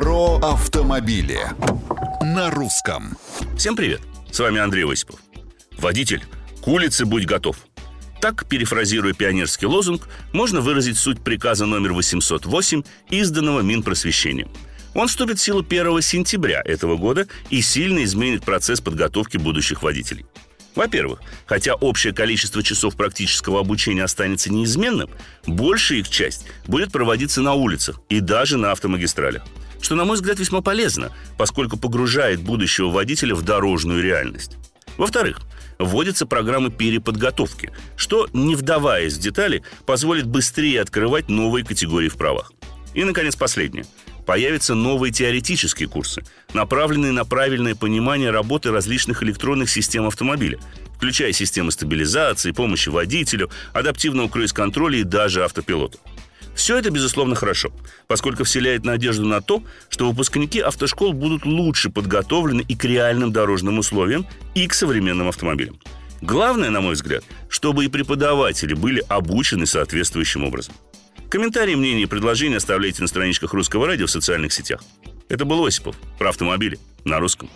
Про автомобили на русском. Всем привет! С вами Андрей Осипов. Водитель, к улице будь готов. Так, перефразируя пионерский лозунг, можно выразить суть приказа номер 808, изданного Минпросвещением. Он вступит в силу 1 сентября этого года и сильно изменит процесс подготовки будущих водителей. Во-первых, хотя общее количество часов практического обучения останется неизменным, большая их часть будет проводиться на улицах и даже на автомагистралях что, на мой взгляд, весьма полезно, поскольку погружает будущего водителя в дорожную реальность. Во-вторых, вводятся программы переподготовки, что, не вдаваясь в детали, позволит быстрее открывать новые категории в правах. И, наконец, последнее. Появятся новые теоретические курсы, направленные на правильное понимание работы различных электронных систем автомобиля, включая системы стабилизации, помощи водителю, адаптивного круиз-контроля и даже автопилота. Все это, безусловно, хорошо, поскольку вселяет надежду на то, что выпускники автошкол будут лучше подготовлены и к реальным дорожным условиям, и к современным автомобилям. Главное, на мой взгляд, чтобы и преподаватели были обучены соответствующим образом. Комментарии, мнения и предложения оставляйте на страничках Русского радио в социальных сетях. Это был Осипов про автомобили на русском.